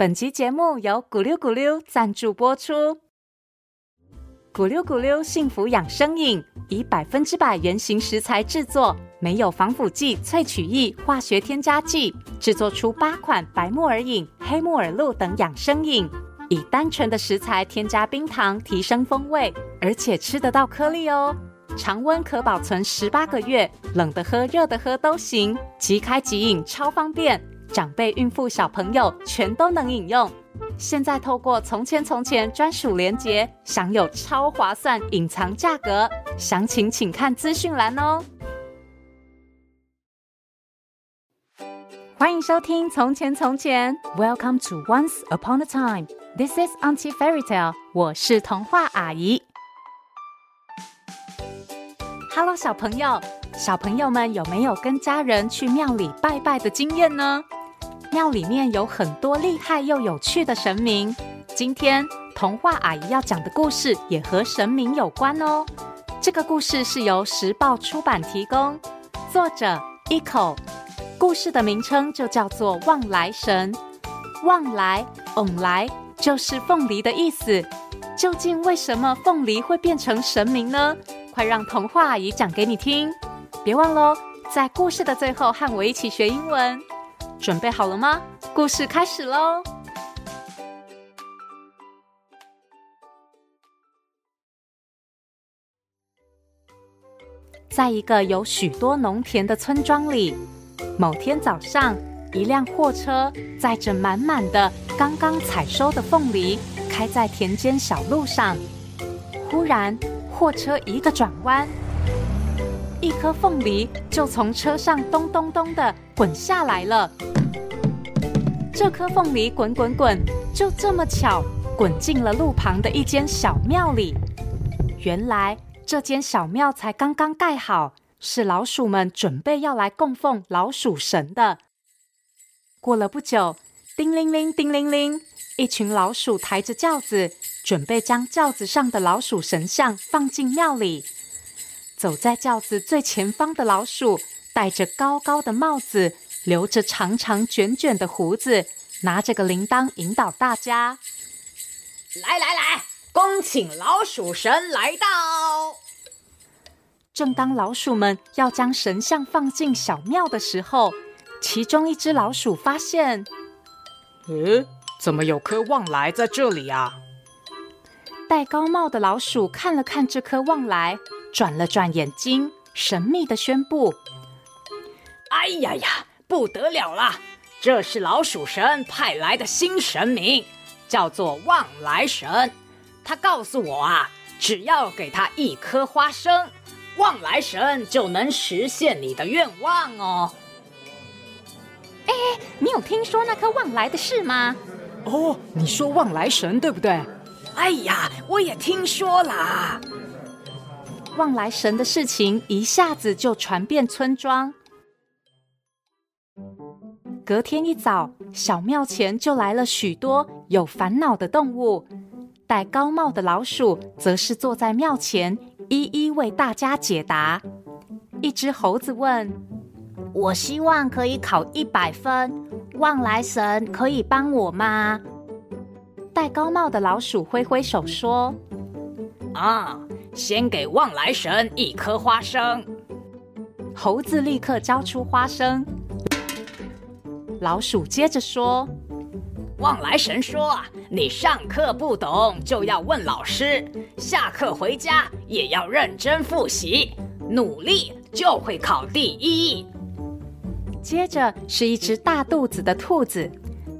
本集节目由咕噜咕噜赞助播出。咕噜咕噜幸福养生饮以百分之百原型食材制作，没有防腐剂、萃取液、化学添加剂，制作出八款白木耳饮、黑木耳露等养生饮。以单纯的食材添加冰糖，提升风味，而且吃得到颗粒哦。常温可保存十八个月，冷的喝、热的喝都行，即开即饮，超方便。长辈、孕妇、小朋友全都能饮用。现在透过从前从前专属连结，享有超划算隐藏价格，详情请看资讯栏哦。欢迎收听《从前从前》，Welcome to Once Upon a Time。This is Auntie Fairy Tale，我是童话阿姨。Hello，小朋友，小朋友们有没有跟家人去庙里拜拜的经验呢？庙里面有很多厉害又有趣的神明。今天童话阿姨要讲的故事也和神明有关哦。这个故事是由时报出版提供，作者 Eco。故事的名称就叫做《望来神》，望来，旺来。就是凤梨的意思。究竟为什么凤梨会变成神明呢？快让童话阿姨讲给你听。别忘喽，在故事的最后和我一起学英文。准备好了吗？故事开始喽！在一个有许多农田的村庄里，某天早上，一辆货车载着满满的刚刚采收的凤梨，开在田间小路上。忽然，货车一个转弯，一颗凤梨就从车上咚咚咚的滚下来了。这颗凤梨滚滚滚，就这么巧滚进了路旁的一间小庙里。原来，这间小庙才刚刚盖好，是老鼠们准备要来供奉老鼠神的。过了不久，叮铃铃，叮铃铃，一群老鼠抬着轿子，准备将轿子上的老鼠神像放进庙里。走在轿子最前方的老鼠，戴着高高的帽子，留着长长卷卷的胡子，拿着个铃铛引导大家：“来来来，恭请老鼠神来到！”正当老鼠们要将神像放进小庙的时候，其中一只老鼠发现，嗯，怎么有颗旺来在这里啊？戴高帽的老鼠看了看这颗旺来，转了转眼睛，神秘的宣布：“哎呀呀，不得了啦！这是老鼠神派来的新神明，叫做望来神。他告诉我啊，只要给他一颗花生，望来神就能实现你的愿望哦。”哎，你有听说那颗望来的事吗？哦，你说望来神对不对？哎呀，我也听说啦。望来神的事情一下子就传遍村庄。隔天一早，小庙前就来了许多有烦恼的动物。戴高帽的老鼠则是坐在庙前，一一为大家解答。一只猴子问。我希望可以考一百分，望来神可以帮我吗？戴高帽的老鼠挥挥手说：“啊，先给望来神一颗花生。”猴子立刻交出花生。老鼠接着说：“望来神说，你上课不懂就要问老师，下课回家也要认真复习，努力就会考第一。”接着是一只大肚子的兔子，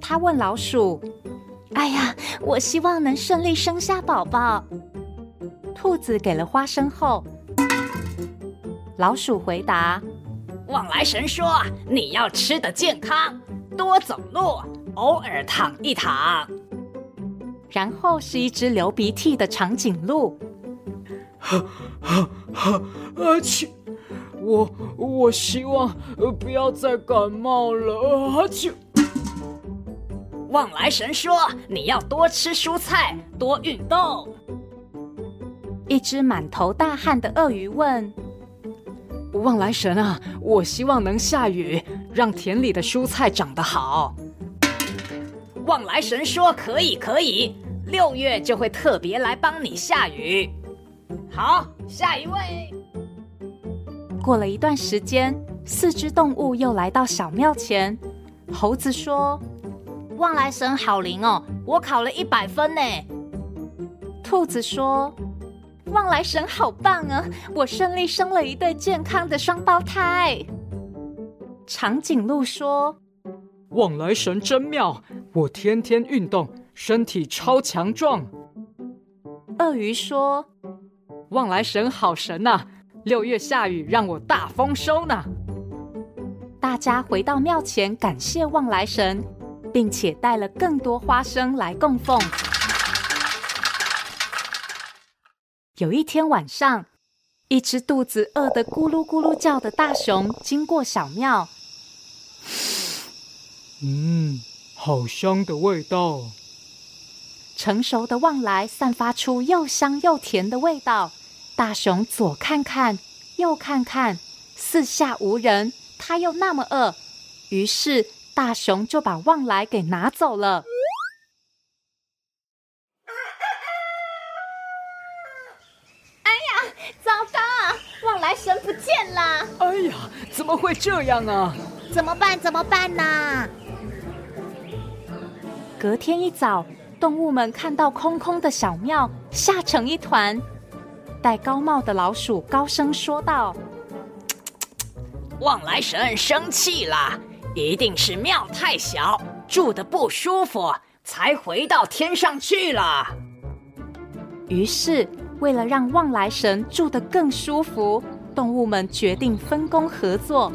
它问老鼠：“哎呀，我希望能顺利生下宝宝。”兔子给了花生后，老鼠回答：“旺来神说，你要吃的健康，多走路，偶尔躺一躺。”然后是一只流鼻涕的长颈鹿，哈哈哈！阿切。我我希望呃不要再感冒了，啊就。旺来神说：“你要多吃蔬菜，多运动。”一只满头大汗的鳄鱼问：“望来神啊，我希望能下雨，让田里的蔬菜长得好。”旺来神说可以可以，六月就会特别来帮你下雨。好，下一位。过了一段时间，四只动物又来到小庙前。猴子说：“旺来神好灵哦，我考了一百分呢。”兔子说：“旺来神好棒啊，我顺利生了一对健康的双胞胎。”长颈鹿说：“望来神真妙，我天天运动，身体超强壮。”鳄鱼说：“望来神好神呐，六月下雨让我大丰收呢。”大家回到庙前，感谢望来神，并且带了更多花生来供奉。有一天晚上，一只肚子饿得咕噜咕噜叫的大熊经过小庙。嗯，好香的味道！成熟的旺来散发出又香又甜的味道。大熊左看看，右看看，四下无人，他又那么饿，于是大熊就把旺来给拿走了 糟糕啊旺来。神不见了！哎呀，怎么会这样啊？怎么办？怎么办呢？隔天一早，动物们看到空空的小庙，吓成一团。戴高帽的老鼠高声说道：“旺来神生气了，一定是庙太小，住的不舒服，才回到天上去了。”于是，为了让旺来神住得更舒服，动物们决定分工合作，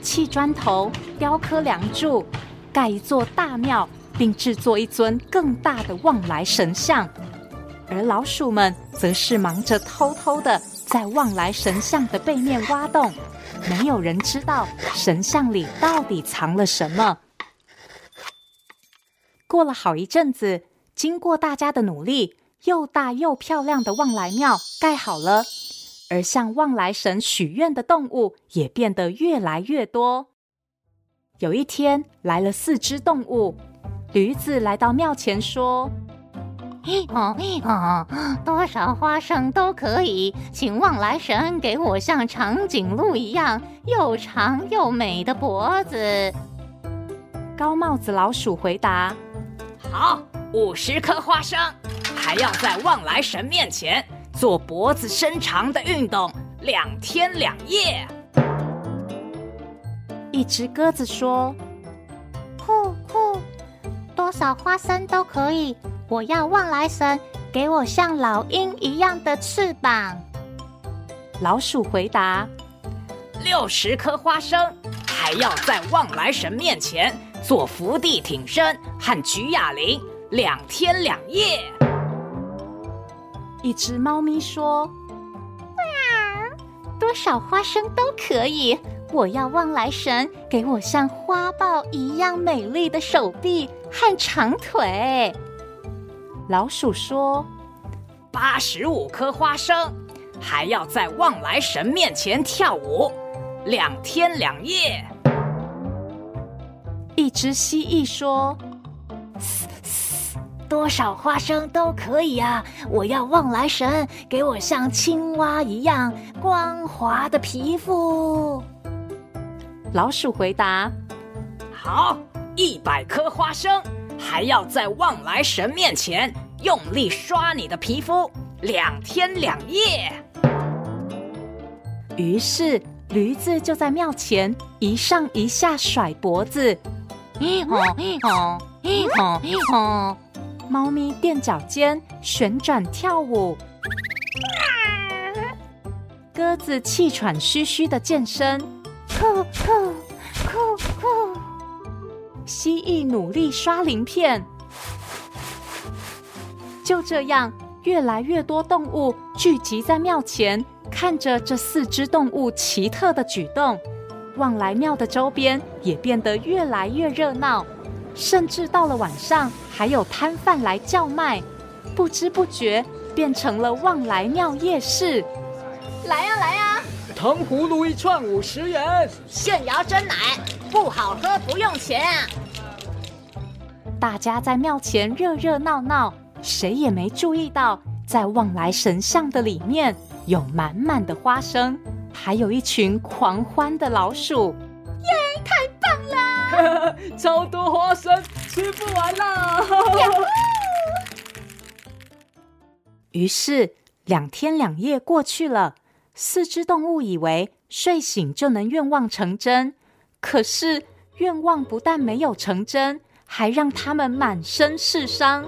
砌砖头、雕刻梁柱，盖一座大庙，并制作一尊更大的旺来神像。而老鼠们则是忙着偷偷的在旺来神像的背面挖洞，没有人知道神像里到底藏了什么。过了好一阵子，经过大家的努力，又大又漂亮的旺来庙盖好了。而向旺来神许愿的动物也变得越来越多。有一天，来了四只动物。驴子来到庙前说：“哦哦，多少花生都可以，请望来神给我像长颈鹿一样又长又美的脖子。”高帽子老鼠回答：“好，五十颗花生，还要在望来神面前。”做脖子伸长的运动，两天两夜。一只鸽子说：“呼呼，多少花生都可以，我要旺来神给我像老鹰一样的翅膀。”老鼠回答：“六十颗花生，还要在旺来神面前做伏地挺身和举哑铃，两天两夜。”一只猫咪说：“哇，多少花生都可以，我要望来神给我像花豹一样美丽的手臂和长腿。”老鼠说：“八十五颗花生，还要在望来神面前跳舞，两天两夜。”一只蜥蜴说。多少花生都可以啊！我要望来神给我像青蛙一样光滑的皮肤。老鼠回答：“好，一百颗花生，还要在旺来神面前用力刷你的皮肤，两天两夜。”于是驴子就在庙前一上一下甩脖子，一吼一吼一吼一吼。猫咪垫脚尖旋转跳舞，鸽子气喘吁吁的健身，酷酷酷酷。蜥蜴努力刷鳞片。就这样，越来越多动物聚集在庙前，看着这四只动物奇特的举动。望来庙的周边也变得越来越热闹。甚至到了晚上，还有摊贩来叫卖，不知不觉变成了望来庙夜市。来呀来呀，糖葫芦一串五十元，现摇真奶不好喝不用钱。大家在庙前热热闹闹，谁也没注意到，在望来神像的里面有满满的花生，还有一群狂欢的老鼠。耶，太棒了！超多花生，吃不完了。于是两天两夜过去了，四只动物以为睡醒就能愿望成真，可是愿望不但没有成真，还让他们满身是伤。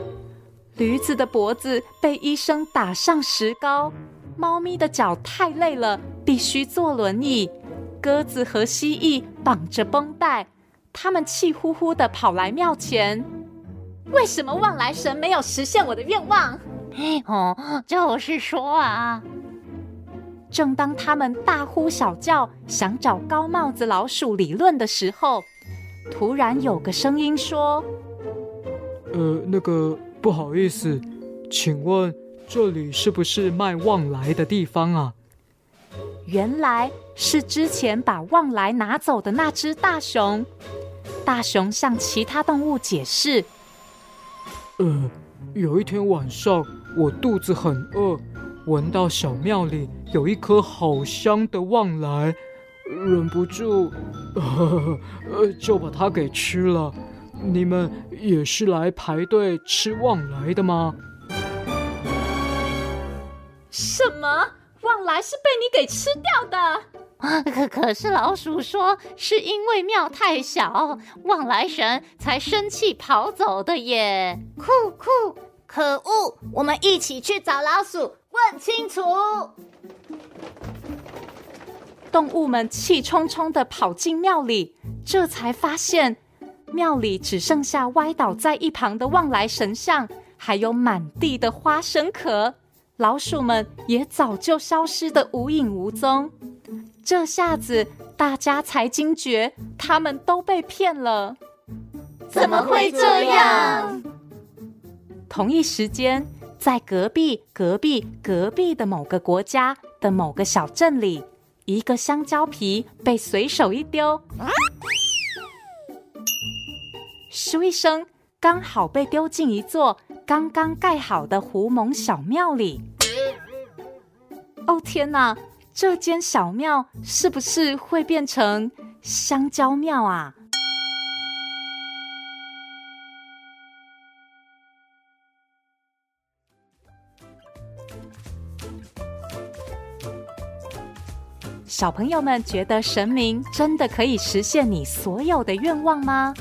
驴子的脖子被医生打上石膏，猫咪的脚太累了，必须坐轮椅。鸽子和蜥蜴绑着绷带，他们气呼呼地跑来庙前。为什么旺来神没有实现我的愿望？嘿哦，就是说啊，正当他们大呼小叫，想找高帽子老鼠理论的时候，突然有个声音说：“呃，那个不好意思，请问这里是不是卖旺来的地方啊？”原来是之前把旺来拿走的那只大熊。大熊向其他动物解释：“呃。”有一天晚上，我肚子很饿，闻到小庙里有一颗好香的旺来，忍不住，呃，就把它给吃了。你们也是来排队吃旺来的吗？什么？旺来是被你给吃掉的？可可是老鼠说，是因为庙太小，旺来神才生气跑走的耶！酷酷，可恶！我们一起去找老鼠，问清楚。动物们气冲冲的跑进庙里，这才发现庙里只剩下歪倒在一旁的旺来神像，还有满地的花生壳，老鼠们也早就消失的无影无踪。这下子大家才惊觉，他们都被骗了。怎么会这样？同一时间，在隔壁、隔壁、隔壁的某个国家的某个小镇里，一个香蕉皮被随手一丢，咻一声，刚好被丢进一座刚刚盖好的狐獴小庙里。哦，天哪！这间小庙是不是会变成香蕉庙啊？小朋友们觉得神明真的可以实现你所有的愿望吗？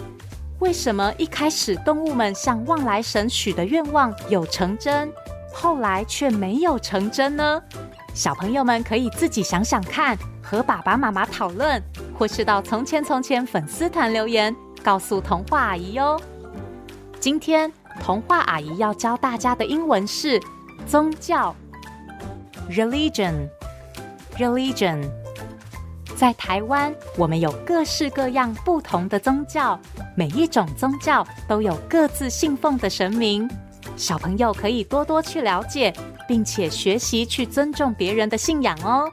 为什么一开始动物们向旺来神许的愿望有成真，后来却没有成真呢？小朋友们可以自己想想看，和爸爸妈妈讨论，或是到“从前从前”粉丝团留言，告诉童话阿姨哟。今天童话阿姨要教大家的英文是宗教 （religion），religion。在台湾，我们有各式各样不同的宗教，每一种宗教都有各自信奉的神明。小朋友可以多多去了解，并且学习去尊重别人的信仰哦。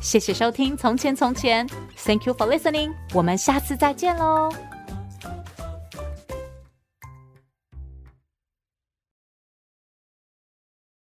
谢谢收听《从前从前》，Thank you for listening。我们下次再见喽。